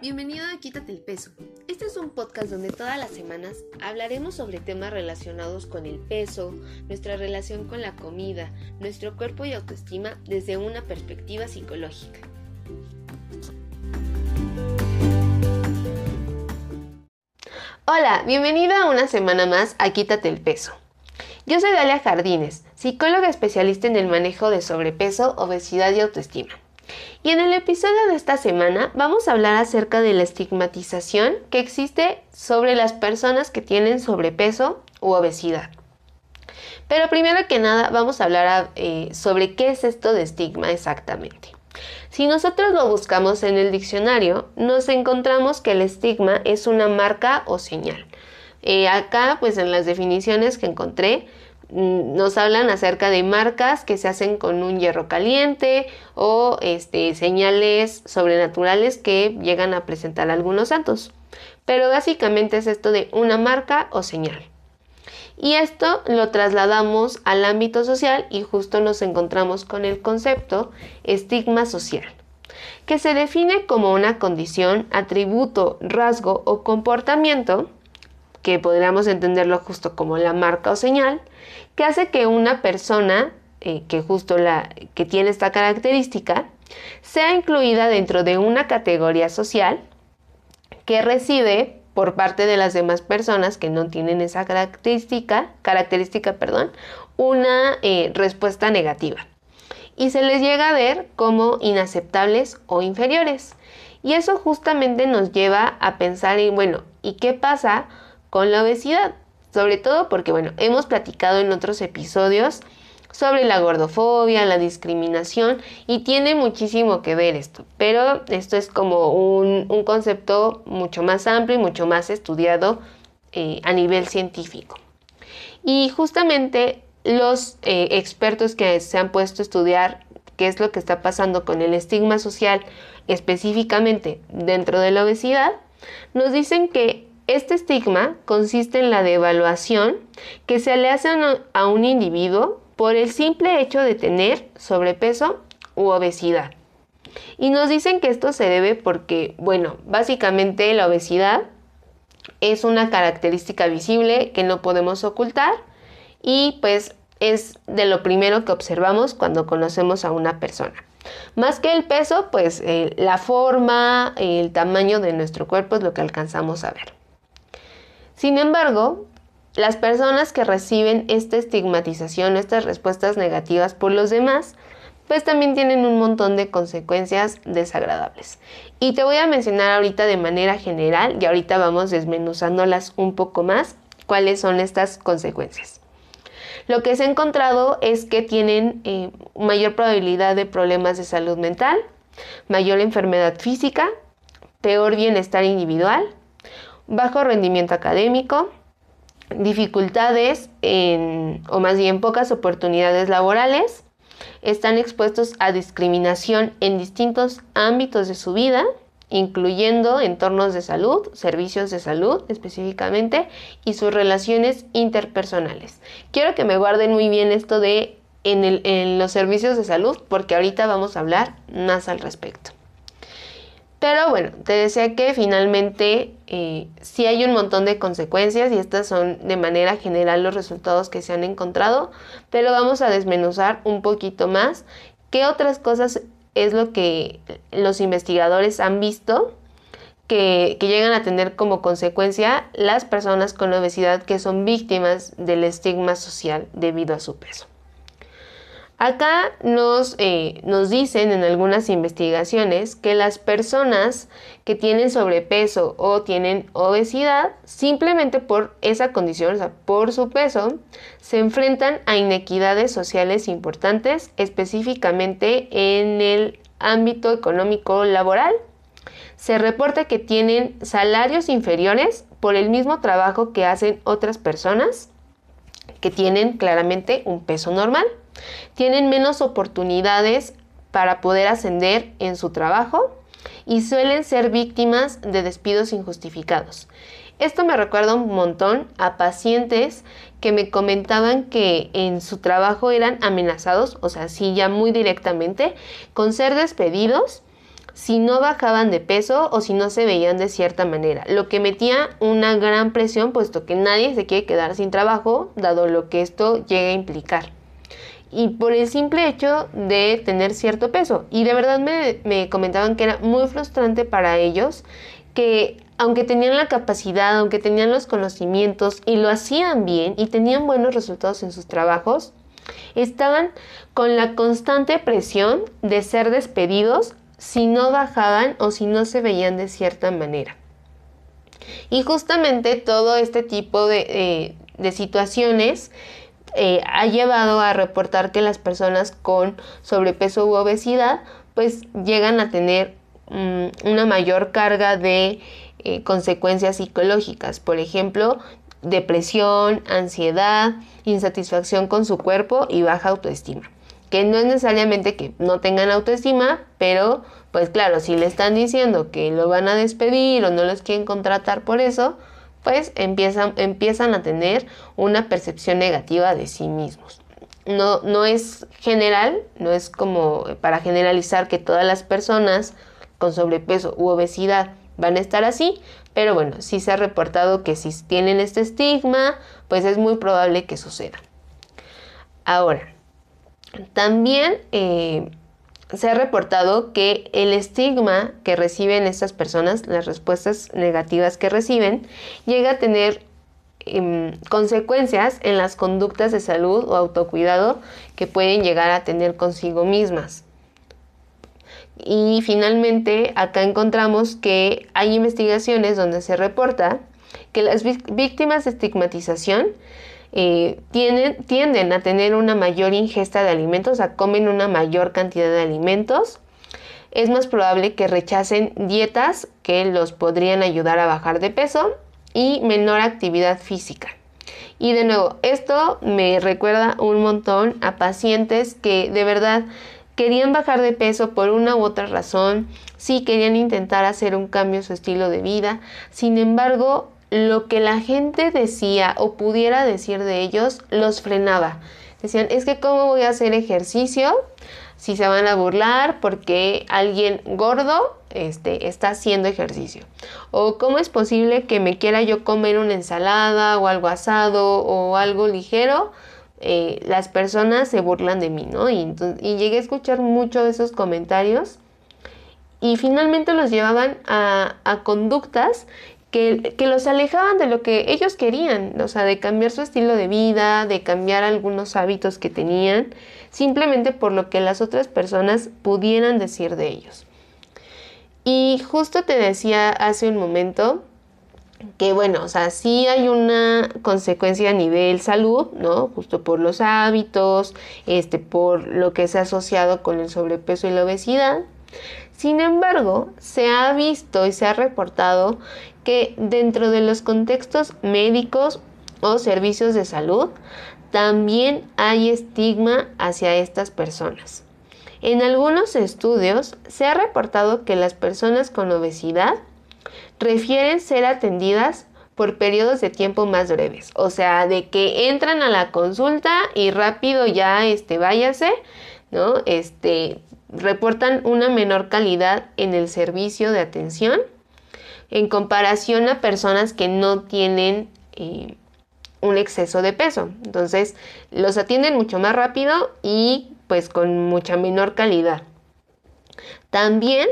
Bienvenido a Quítate el Peso. Este es un podcast donde todas las semanas hablaremos sobre temas relacionados con el peso, nuestra relación con la comida, nuestro cuerpo y autoestima desde una perspectiva psicológica. Hola, bienvenida a una semana más a Quítate el Peso. Yo soy Dalia Jardines, psicóloga especialista en el manejo de sobrepeso, obesidad y autoestima. Y en el episodio de esta semana vamos a hablar acerca de la estigmatización que existe sobre las personas que tienen sobrepeso u obesidad. Pero primero que nada vamos a hablar eh, sobre qué es esto de estigma exactamente. Si nosotros lo buscamos en el diccionario, nos encontramos que el estigma es una marca o señal. Eh, acá, pues en las definiciones que encontré, nos hablan acerca de marcas que se hacen con un hierro caliente o este, señales sobrenaturales que llegan a presentar algunos santos. Pero básicamente es esto de una marca o señal. Y esto lo trasladamos al ámbito social y justo nos encontramos con el concepto estigma social, que se define como una condición, atributo, rasgo o comportamiento que podríamos entenderlo justo como la marca o señal, que hace que una persona eh, que justo la que tiene esta característica sea incluida dentro de una categoría social que recibe por parte de las demás personas que no tienen esa característica, característica perdón, una eh, respuesta negativa. Y se les llega a ver como inaceptables o inferiores. Y eso justamente nos lleva a pensar en, bueno, ¿y qué pasa con la obesidad. Sobre todo porque, bueno, hemos platicado en otros episodios sobre la gordofobia, la discriminación y tiene muchísimo que ver esto. Pero esto es como un, concepto mucho más amplio y mucho más estudiado eh, a nivel científico. Y justamente los eh, expertos que se han puesto a estudiar qué es lo que está pasando con el estigma social específicamente dentro de la obesidad, nos dicen que este estigma consiste en la devaluación que se le hace a un individuo por el simple hecho de tener sobrepeso u obesidad. Y nos dicen que esto se debe porque, bueno, básicamente la obesidad es una característica visible que no podemos ocultar y pues es de lo primero que observamos cuando conocemos a una persona. Más que el peso, pues eh, la forma, el tamaño de nuestro cuerpo es lo que alcanzamos a ver. Sin embargo, las personas que reciben esta estigmatización, estas respuestas negativas por los demás, pues también tienen un montón de consecuencias desagradables. Y te voy a mencionar ahorita de manera general y ahorita vamos desmenuzándolas un poco más, cuáles son estas consecuencias. Lo que se ha encontrado es que tienen eh, mayor probabilidad de problemas de salud mental, mayor enfermedad física, peor bienestar individual, bajo rendimiento académico, dificultades o más bien pocas oportunidades laborales, están expuestos a discriminación en distintos ámbitos de su vida, incluyendo entornos de salud, servicios de salud específicamente, y sus relaciones interpersonales. Quiero que me guarden muy bien esto de en, en los servicios de salud, porque ahorita vamos a hablar más al respecto. Pero bueno, te decía que finalmente eh, sí hay un montón de consecuencias y estas son de manera general los resultados que se han encontrado, pero vamos a desmenuzar un poquito más qué otras cosas es lo que los investigadores han visto que, que, llegan a tener como consecuencia las personas con obesidad que son víctimas del estigma social debido a su peso. Acá nos, eh, nos dicen en algunas investigaciones que las personas que tienen sobrepeso o tienen obesidad, simplemente por esa condición, o sea, por su peso, se enfrentan a inequidades sociales importantes, específicamente en el ámbito económico laboral. Se reporta que tienen salarios inferiores por el mismo trabajo que hacen otras personas que tienen claramente un peso normal tienen menos oportunidades para poder ascender en su trabajo y suelen ser víctimas de despidos injustificados. Esto me recuerda un montón a pacientes que me comentaban que en su trabajo eran amenazados, o sea, sí, ya muy directamente, con ser despedidos si no bajaban de peso o si no se veían de cierta manera, lo que metía una gran presión puesto que nadie se quiere quedar sin trabajo, dado lo que esto llega a implicar. Y por el simple hecho de tener cierto peso. Y de verdad me, me comentaban que era muy frustrante para ellos que aunque tenían la capacidad, aunque tenían los conocimientos y lo hacían bien y tenían buenos resultados en sus trabajos, estaban con la constante presión de ser despedidos si no bajaban o si no se veían de cierta manera. Y justamente todo este tipo de, eh, situaciones eh, ha llevado a reportar que las personas con sobrepeso u obesidad pues llegan a tener mm, una mayor carga de eh, consecuencias psicológicas, por ejemplo, depresión, ansiedad, insatisfacción con su cuerpo y baja autoestima. Que no es necesariamente que no tengan autoestima, pero pues claro, si le están diciendo que lo van a despedir o no los quieren contratar por eso, pues empiezan, empiezan a tener una percepción negativa de sí mismos. No, no es general, no es como para generalizar que todas las personas con sobrepeso u obesidad van a estar así, pero bueno, sí se ha reportado que si tienen este estigma, pues es muy probable que suceda. Ahora, también eh, se ha reportado que el estigma que reciben estas personas, las respuestas negativas que reciben, llega a tener em, consecuencias en las conductas de salud o autocuidado que pueden llegar a tener consigo mismas. Y finalmente acá encontramos que hay investigaciones donde se reporta que las víctimas de estigmatización eh, tienden a tener una mayor ingesta de alimentos, o sea, comen una mayor cantidad de alimentos. Es más probable que rechacen dietas que los podrían ayudar a bajar de peso y menor actividad física. Y de nuevo, esto me recuerda un montón a pacientes que de verdad querían bajar de peso por una u otra razón, sí querían intentar hacer un cambio en su estilo de vida, sin embargo lo que la gente decía o pudiera decir de ellos los frenaba. Decían, es que cómo voy a hacer ejercicio si se van a burlar porque alguien gordo este, está haciendo ejercicio. O cómo es posible que me quiera yo comer una ensalada o algo asado o algo ligero. Eh, las personas se burlan de mí, ¿no? Y, y llegué a escuchar mucho de esos comentarios y finalmente los llevaban a, a conductas que, los alejaban de lo que ellos querían, o sea, de cambiar su estilo de vida, de cambiar algunos hábitos que tenían, simplemente por lo que las otras personas pudieran decir de ellos. Y justo te decía hace un momento que bueno, o sea, sí hay una consecuencia a nivel salud, ¿no? Justo por los hábitos, este, por lo que se ha asociado con el sobrepeso y la obesidad. Sin embargo, se ha visto y se ha reportado que dentro de los contextos médicos o servicios de salud también hay estigma hacia estas personas. En algunos estudios se ha reportado que las personas con obesidad refieren ser atendidas por periodos de tiempo más breves, o sea, de que entran a la consulta y rápido ya este váyase, ¿no? Este reportan una menor calidad en el servicio de atención en comparación a personas que no tienen eh, un exceso de peso. Entonces, los atienden mucho más rápido y pues con mucha menor calidad. También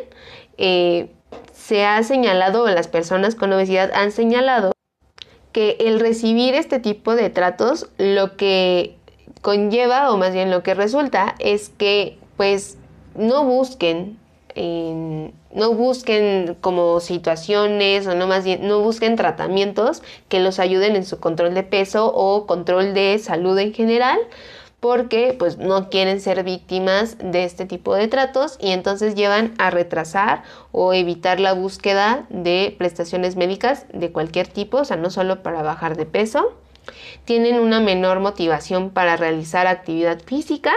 eh, se ha señalado, o las personas con obesidad han señalado, que el recibir este tipo de tratos lo que conlleva, o más bien lo que resulta, es que pues no busquen no busquen como situaciones o no más bien, no busquen tratamientos que los ayuden en su control de peso o control de salud en general porque pues no quieren ser víctimas de este tipo de tratos y entonces llevan a retrasar o evitar la búsqueda de prestaciones médicas de cualquier tipo, o sea, no solo para bajar de peso. Tienen una menor motivación para realizar actividad física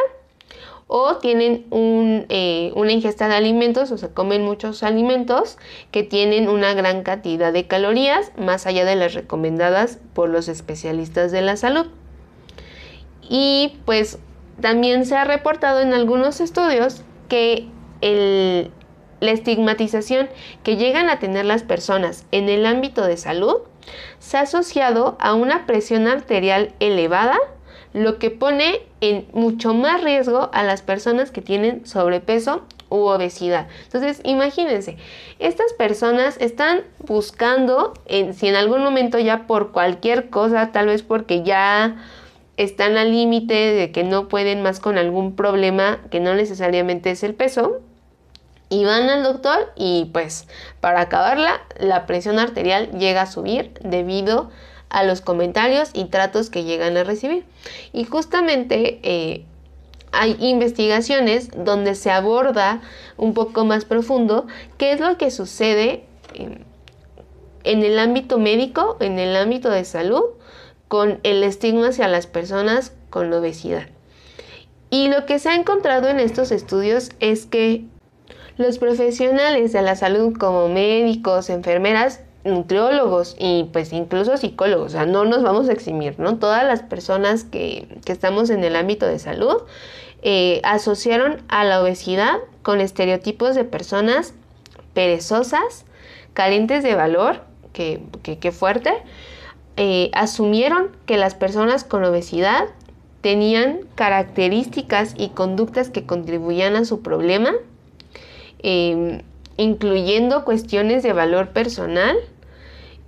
o tienen eh, una ingesta de alimentos o se comen muchos alimentos que tienen una gran cantidad de calorías más allá de las recomendadas por los especialistas de la salud. Y pues también se ha reportado en algunos estudios que la estigmatización que llegan a tener las personas en el ámbito de salud se ha asociado a una presión arterial elevada, lo que pone en mucho más riesgo a las personas que tienen sobrepeso u obesidad. Entonces, imagínense, estas personas están buscando, en, si en algún momento ya por cualquier cosa, tal vez porque ya están al límite de que no pueden más con algún problema que no necesariamente es el peso, y van al doctor y pues para acabarla la presión arterial llega a subir debido a los comentarios y tratos que llegan a recibir. Y justamente eh, hay investigaciones donde se aborda un poco más profundo qué es lo que sucede en, en el ámbito médico, en el ámbito de salud, con el estigma hacia las personas con obesidad. Y lo que se ha encontrado en estos estudios es que los profesionales de la salud como médicos, enfermeras, nutriólogos y pues incluso psicólogos, o sea, no nos vamos a eximir, ¿no? Todas las personas que, estamos en el ámbito de salud eh, asociaron a la obesidad con estereotipos de personas perezosas, carentes de valor, que, fuerte, eh, asumieron que las personas con obesidad tenían características y conductas que contribuían a su problema Em, incluyendo cuestiones de valor personal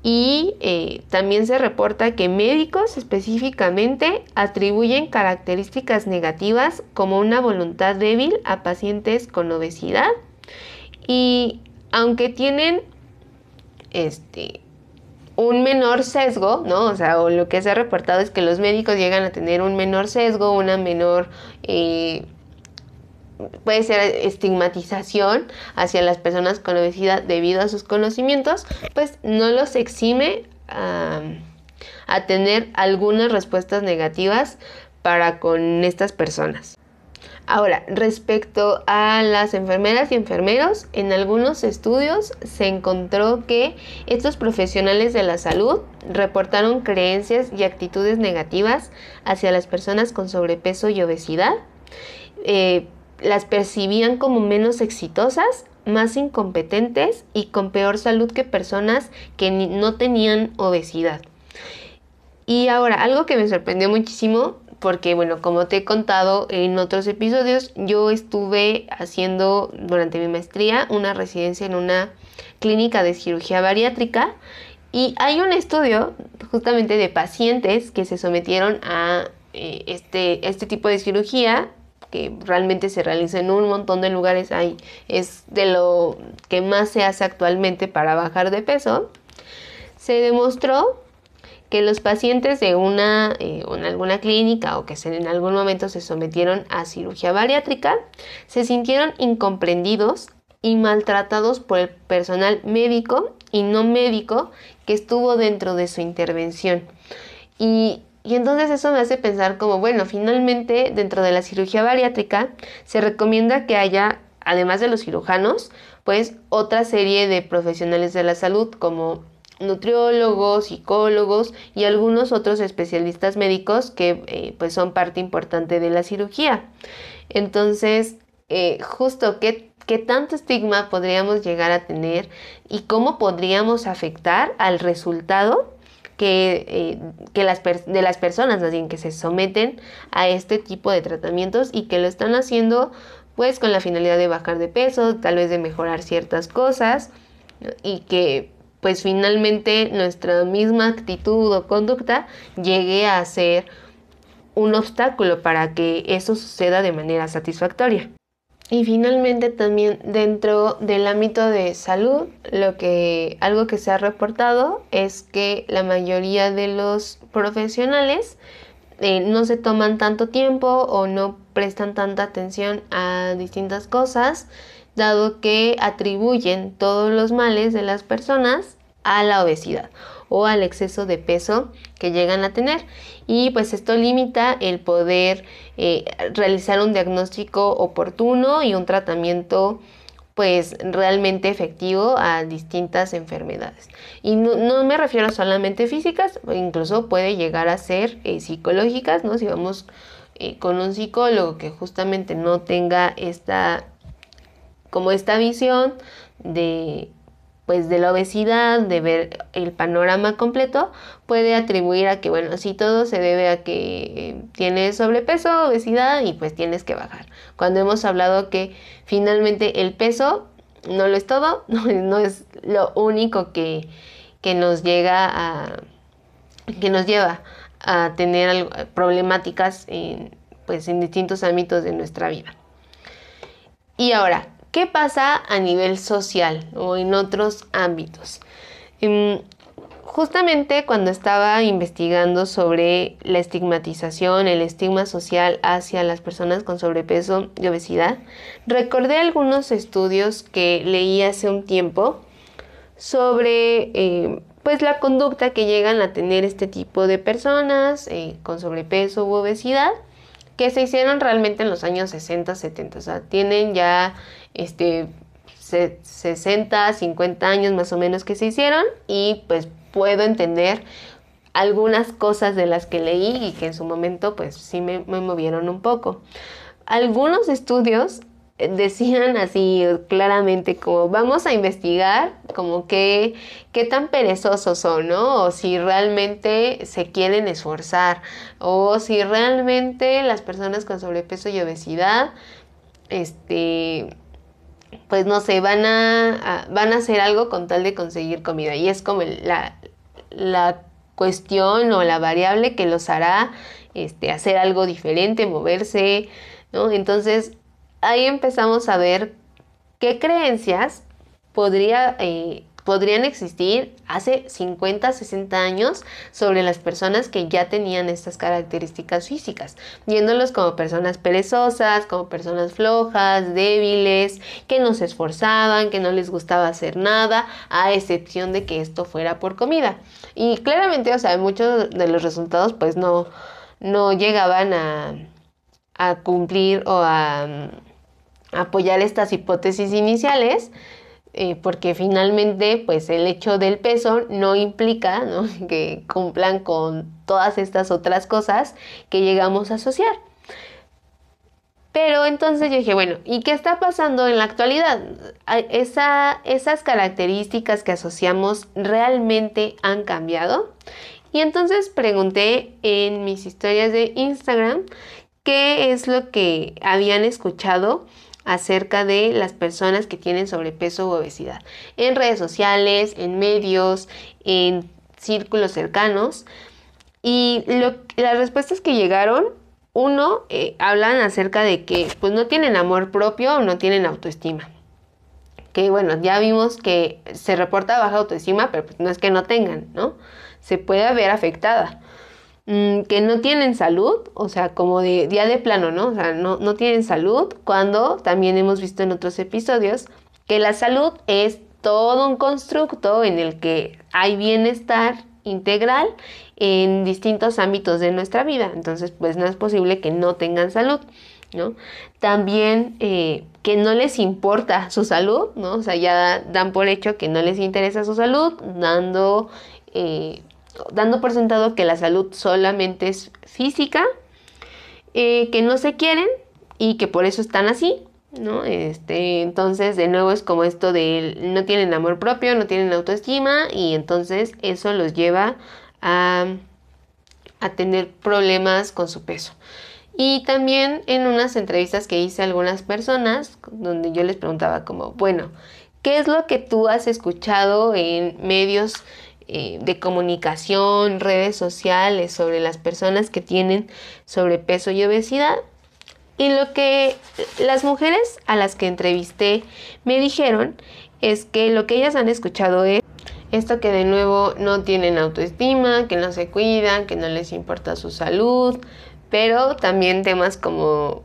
y eh, también se reporta que médicos específicamente atribuyen características negativas como una voluntad débil a pacientes con obesidad y aunque tienen este un menor sesgo, ¿no? O sea, o lo que se ha reportado es que los médicos llegan a tener un menor sesgo, una menor eh, puede ser estigmatización hacia las personas con obesidad debido a sus conocimientos, pues no los exime a, tener algunas respuestas negativas para con estas personas. Ahora, respecto a las enfermeras y enfermeros, en algunos estudios se encontró que estos profesionales de la salud reportaron creencias y actitudes negativas hacia las personas con sobrepeso y obesidad. Eh, las percibían como menos exitosas, más incompetentes y con peor salud que personas que no tenían obesidad. Y ahora, algo que me sorprendió muchísimo, porque bueno, como te he contado en otros episodios, yo estuve haciendo durante mi maestría una residencia en una clínica de cirugía bariátrica y hay un estudio justamente de pacientes que se sometieron a eh, este, este tipo de cirugía que realmente se realiza en un montón de lugares ahí, es de lo que más se hace actualmente para bajar de peso, se demostró que los pacientes de una, eh, en alguna clínica o que en algún momento se sometieron a cirugía bariátrica se sintieron incomprendidos y maltratados por el personal médico y no médico que estuvo dentro de su intervención. Y y entonces eso me hace pensar como, bueno, finalmente dentro de la cirugía bariátrica se recomienda que haya, además de los cirujanos, pues otra serie de profesionales de la salud como nutriólogos, psicólogos y algunos otros especialistas médicos que eh, pues son parte importante de la cirugía. Entonces, eh, justo qué, qué tanto estigma podríamos llegar a tener y cómo podríamos afectar al resultado que, eh, que las de las personas que se someten a este tipo de tratamientos y que lo están haciendo pues con la finalidad de bajar de peso, tal vez de mejorar ciertas cosas y que pues finalmente nuestra misma actitud o conducta llegue a ser un obstáculo para que eso suceda de manera satisfactoria. Y finalmente también dentro del ámbito de salud, lo que algo que se ha reportado es que la mayoría de los profesionales eh, no se toman tanto tiempo o no prestan tanta atención a distintas cosas, dado que atribuyen todos los males de las personas a la obesidad o al exceso de peso que llegan a tener y pues esto limita el poder eh, realizar un diagnóstico oportuno y un tratamiento pues realmente efectivo a distintas enfermedades. Y no, me refiero solamente físicas, incluso puede llegar a ser eh, psicológicas, ¿no? Si vamos eh, con un psicólogo que justamente no tenga esta como esta visión de pues de la obesidad, de ver el panorama completo, puede atribuir a que, bueno, si todo se debe a que tienes sobrepeso, obesidad y pues tienes que bajar. Cuando hemos hablado que finalmente el peso no lo es todo, no, es lo único que, que, nos llega a, que nos lleva a tener problemáticas en, pues, en distintos ámbitos de nuestra vida. Y ahora, ¿Qué pasa a nivel social o en otros ámbitos? Em, justamente cuando estaba investigando sobre la estigmatización, el estigma social hacia las personas con sobrepeso y obesidad, recordé algunos estudios que leí hace un tiempo sobre eh, pues la conducta que llegan a tener este tipo de personas eh, con sobrepeso u obesidad que se hicieron realmente en los años 60, 70, o sea, tienen ya este, 60, 50 años más o menos que se hicieron y pues puedo entender algunas cosas de las que leí y que en su momento pues sí me, me movieron un poco. Algunos estudios decían así claramente como vamos a investigar como que qué tan perezosos son, ¿no? O si realmente se quieren esforzar o si realmente las personas con sobrepeso y obesidad este pues no sé, van a, van a hacer algo con tal de conseguir comida. Y es como la, la cuestión o la variable que los hará este, hacer algo diferente, moverse, ¿no? Entonces ahí empezamos a ver qué creencias podría eh, podrían existir hace 50, 60 años sobre las personas que ya tenían estas características físicas, viéndolos como personas perezosas, como personas flojas, débiles, que no se esforzaban, que no les gustaba hacer nada, a excepción de que esto fuera por comida. Y claramente, o sea, muchos de los resultados pues no, no llegaban a, cumplir o a, a apoyar estas hipótesis iniciales, eh, porque finalmente pues el hecho del peso no implica que cumplan con todas estas otras cosas que llegamos a asociar. Pero entonces yo dije, bueno, ¿y qué está pasando en la actualidad? ¿Esas características que asociamos realmente han cambiado? Y entonces pregunté en mis historias de Instagram qué es lo que habían escuchado acerca de las personas que tienen sobrepeso u obesidad. En redes sociales, en medios, en círculos cercanos. Y las respuestas que llegaron, uno, eh, hablan acerca de que pues no tienen amor propio o no tienen autoestima. Que bueno, ya vimos que se reporta baja autoestima, pero pues no es que no tengan, ¿no? Se puede ver afectada. Mm, que no tienen salud, o sea, como de día de plano, ¿no? O sea, no, no tienen salud, cuando también hemos visto en otros episodios que la salud es todo un constructo en el que hay bienestar integral en distintos ámbitos de nuestra vida. Entonces, pues no es posible que no tengan salud, ¿no? También eh, que no les importa su salud, ¿no? O sea, ya dan por hecho que no les interesa su salud, dando eh, dando por sentado que la salud solamente es física, eh, que no se quieren y que por eso están así, ¿no? Este, entonces, de nuevo es como esto de no tienen amor propio, no tienen autoestima y entonces eso los lleva a, a tener problemas con su peso. Y también en unas entrevistas que hice a algunas personas, donde yo les preguntaba como, bueno, ¿qué es lo que tú has escuchado en medios eh, de comunicación, redes sociales sobre las personas que tienen sobrepeso y obesidad. Y lo que las mujeres a las que entrevisté me dijeron es que lo que ellas han escuchado es esto que de nuevo no tienen autoestima, que no se cuidan, que no les importa su salud, pero también temas como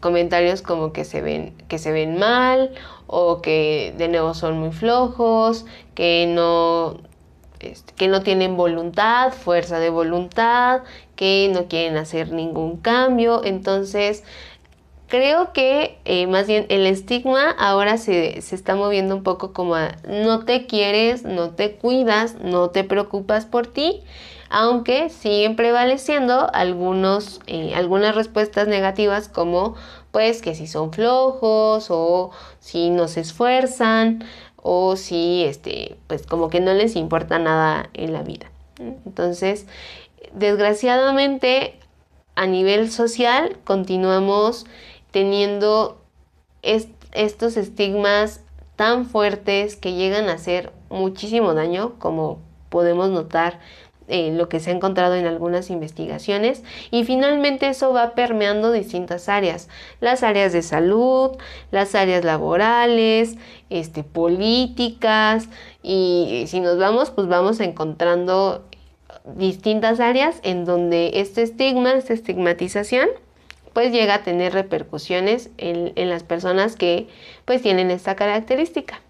comentarios como que se ven que se ven mal o que de nuevo son muy flojos, que no este, que no tienen voluntad, fuerza de voluntad, que no quieren hacer ningún cambio. Entonces, creo que eh, más bien el estigma ahora se, está moviendo un poco como no te quieres, no te cuidas, no te preocupas por ti, aunque siguen prevaleciendo algunos, eh, algunas respuestas negativas como pues que si son flojos o si no se esfuerzan o si este pues como que no les importa nada en la vida. Entonces, desgraciadamente a nivel social continuamos teniendo estos estigmas tan fuertes que llegan a hacer muchísimo daño, como podemos notar eh, lo que se ha encontrado en algunas investigaciones y finalmente eso va permeando distintas áreas, las áreas de salud, las áreas laborales, este, políticas y si nos vamos pues vamos encontrando distintas áreas en donde este estigma, esta estigmatización pues llega a tener repercusiones en, en las personas que pues tienen esta característica.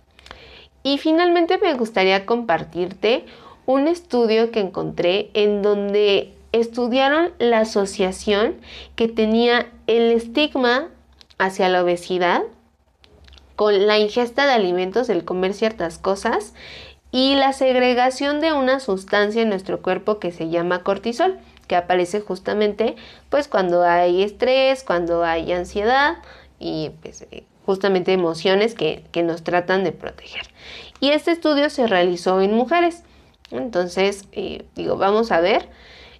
Y finalmente me gustaría compartirte un estudio que encontré en donde estudiaron la asociación que tenía el estigma hacia la obesidad con la ingesta de alimentos, el comer ciertas cosas y la segregación de una sustancia en nuestro cuerpo que se llama cortisol, que aparece justamente pues cuando hay estrés, cuando hay ansiedad y pues, eh, justamente emociones que, que nos tratan de proteger. Y este estudio se realizó en mujeres. Entonces, eh, digo, vamos a ver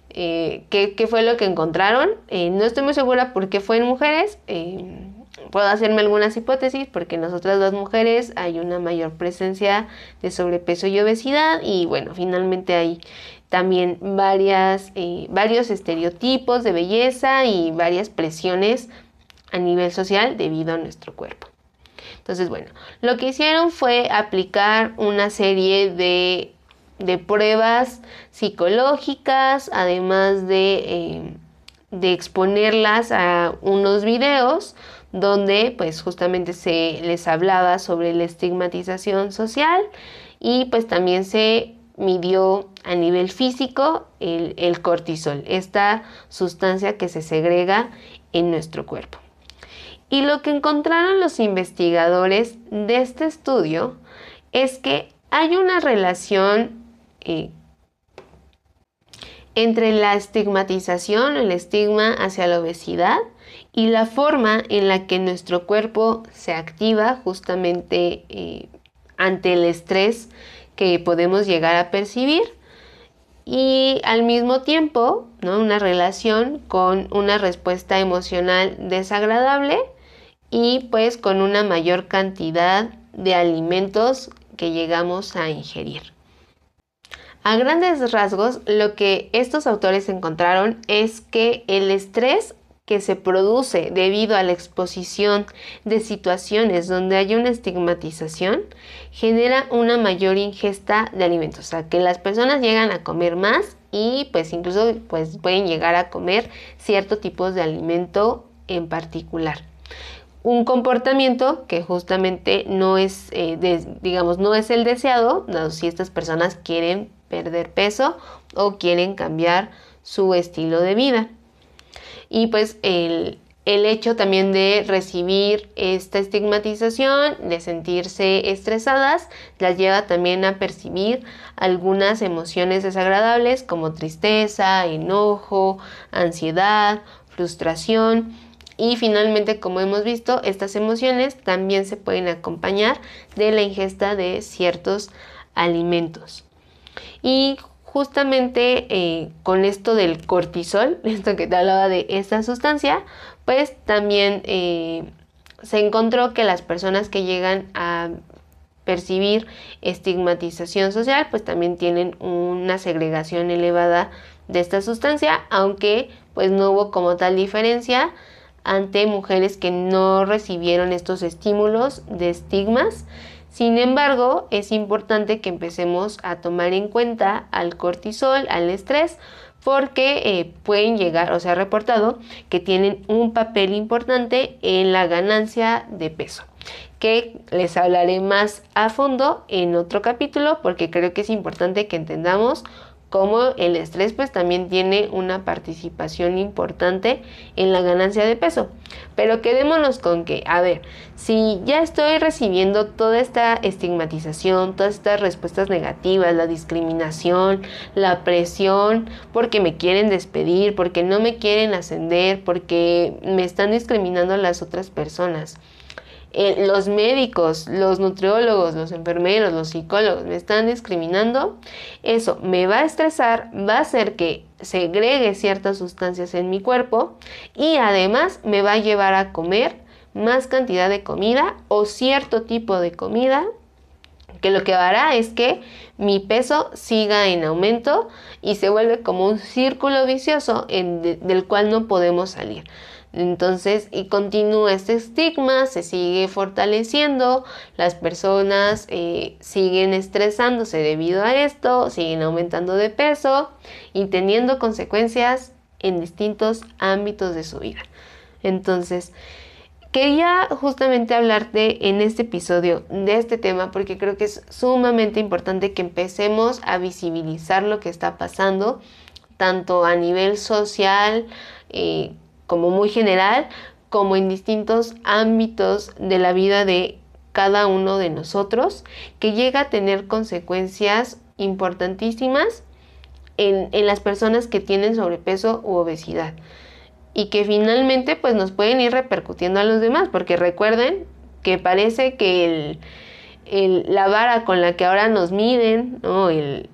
eh, qué, fue lo que encontraron. Eh, no estoy muy segura por qué fue en mujeres. puedo hacerme algunas hipótesis porque en nosotras las mujeres hay una mayor presencia de sobrepeso y obesidad y bueno, finalmente hay también varias, varios estereotipos de belleza y varias presiones a nivel social debido a nuestro cuerpo. Entonces, bueno, lo que hicieron fue aplicar una serie de de pruebas psicológicas, además eh, de, exponerlas a unos videos donde pues justamente se les hablaba sobre la estigmatización social y pues también se midió a nivel físico el, el cortisol, esta sustancia que se segrega en nuestro cuerpo. Y lo que encontraron los investigadores de este estudio es que hay una relación entre la estigmatización, el estigma hacia la obesidad y la forma en la que nuestro cuerpo se activa justamente eh, ante el estrés que podemos llegar a percibir y al mismo tiempo ¿no? una relación con una respuesta emocional desagradable y pues con una mayor cantidad de alimentos que llegamos a ingerir. A grandes rasgos, lo que estos autores encontraron es que el estrés que se produce debido a la exposición de situaciones donde hay una estigmatización genera una mayor ingesta de alimentos, o sea, que las personas llegan a comer más y pues incluso pues pueden llegar a comer cierto tipo de alimento en particular un comportamiento que justamente no es, eh, digamos, no es el deseado, si estas personas quieren perder peso o quieren cambiar su estilo de vida. Y pues el, hecho también de recibir esta estigmatización, de sentirse estresadas, las lleva también a percibir algunas emociones desagradables como tristeza, enojo, ansiedad, frustración. Y finalmente, como hemos visto, estas emociones también se pueden acompañar de la ingesta de ciertos alimentos. Y justamente eh, con esto del cortisol, esto que te hablaba de esta sustancia, pues también eh, se encontró que las personas que llegan a percibir estigmatización social, pues también tienen una segregación elevada de esta sustancia, aunque pues no hubo como tal diferencia ante mujeres que no recibieron estos estímulos de estigmas. Sin embargo, es importante que empecemos a tomar en cuenta al cortisol, al estrés, porque eh, pueden llegar, o sea, reportado que tienen un papel importante en la ganancia de peso, que les hablaré más a fondo en otro capítulo, porque creo que es importante que entendamos como el estrés pues también tiene una participación importante en la ganancia de peso. Pero quedémonos con que, a ver, si ya estoy recibiendo toda esta estigmatización, todas estas respuestas negativas, la discriminación, la presión, porque me quieren despedir, porque no me quieren ascender, porque me están discriminando a las otras personas eh, los médicos, los nutriólogos, los enfermeros, los psicólogos me están discriminando, eso me va a estresar, va a hacer que segregue ciertas sustancias en mi cuerpo y además me va a llevar a comer más cantidad de comida o cierto tipo de comida que lo que hará es que mi peso siga en aumento y se vuelve como un círculo vicioso del cual no podemos salir. Entonces, y continúa este estigma, se sigue fortaleciendo, las personas eh, siguen estresándose debido a esto, siguen aumentando de peso y teniendo consecuencias en distintos ámbitos de su vida. Entonces, quería justamente hablarte en este episodio de este tema porque creo que es sumamente importante que empecemos a visibilizar lo que está pasando, tanto a nivel social, eh, como muy general, como en distintos ámbitos de la vida de cada uno de nosotros, que llega a tener consecuencias importantísimas en, las personas que tienen sobrepeso u obesidad y que finalmente pues nos pueden ir repercutiendo a los demás, porque recuerden que parece que la vara con la que ahora nos miden, ¿no? el,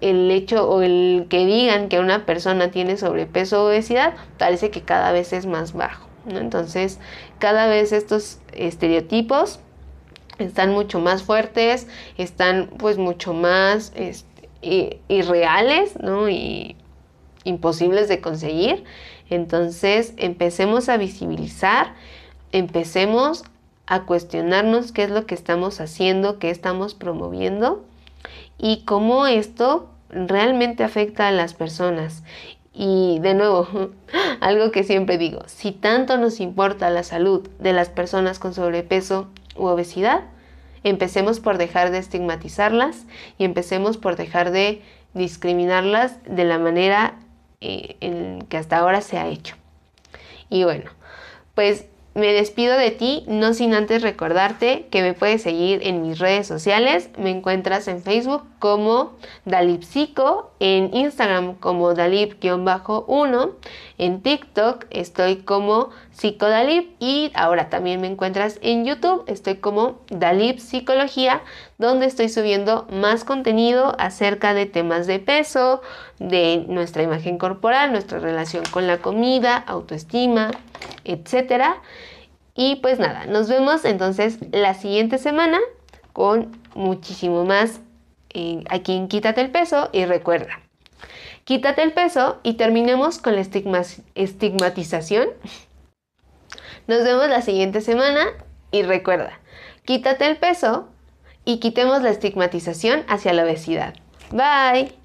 el hecho o el que digan que una persona tiene sobrepeso o obesidad parece que cada vez es más bajo. Entonces, cada vez estos estereotipos están mucho más fuertes, están pues mucho más este, irreales y imposibles de conseguir. Entonces, empecemos a visibilizar, empecemos a cuestionarnos qué es lo que estamos haciendo, qué estamos promoviendo y cómo esto realmente afecta a las personas. Y de nuevo, algo que siempre digo, si tanto nos importa la salud de las personas con sobrepeso u obesidad, empecemos por dejar de estigmatizarlas y empecemos por dejar de discriminarlas de la manera eh, en que hasta ahora se ha hecho. Y bueno, pues me despido de ti, no sin antes recordarte que me puedes seguir en mis redes sociales. Me encuentras en Facebook como Dalipsico, en Instagram como Dalip-1, en TikTok estoy como Psicodalip y ahora también me encuentras en YouTube, estoy como Dalip Psicología, donde estoy subiendo más contenido acerca de temas de peso, de nuestra imagen corporal, nuestra relación con la comida, autoestima, etcétera. Y pues nada, nos vemos entonces la siguiente semana con muchísimo más eh, aquí en Quítate el peso y recuerda, quítate el peso y terminemos con la estigmatización. Nos vemos la siguiente semana y recuerda, quítate el peso y quitemos la estigmatización hacia la obesidad. Bye.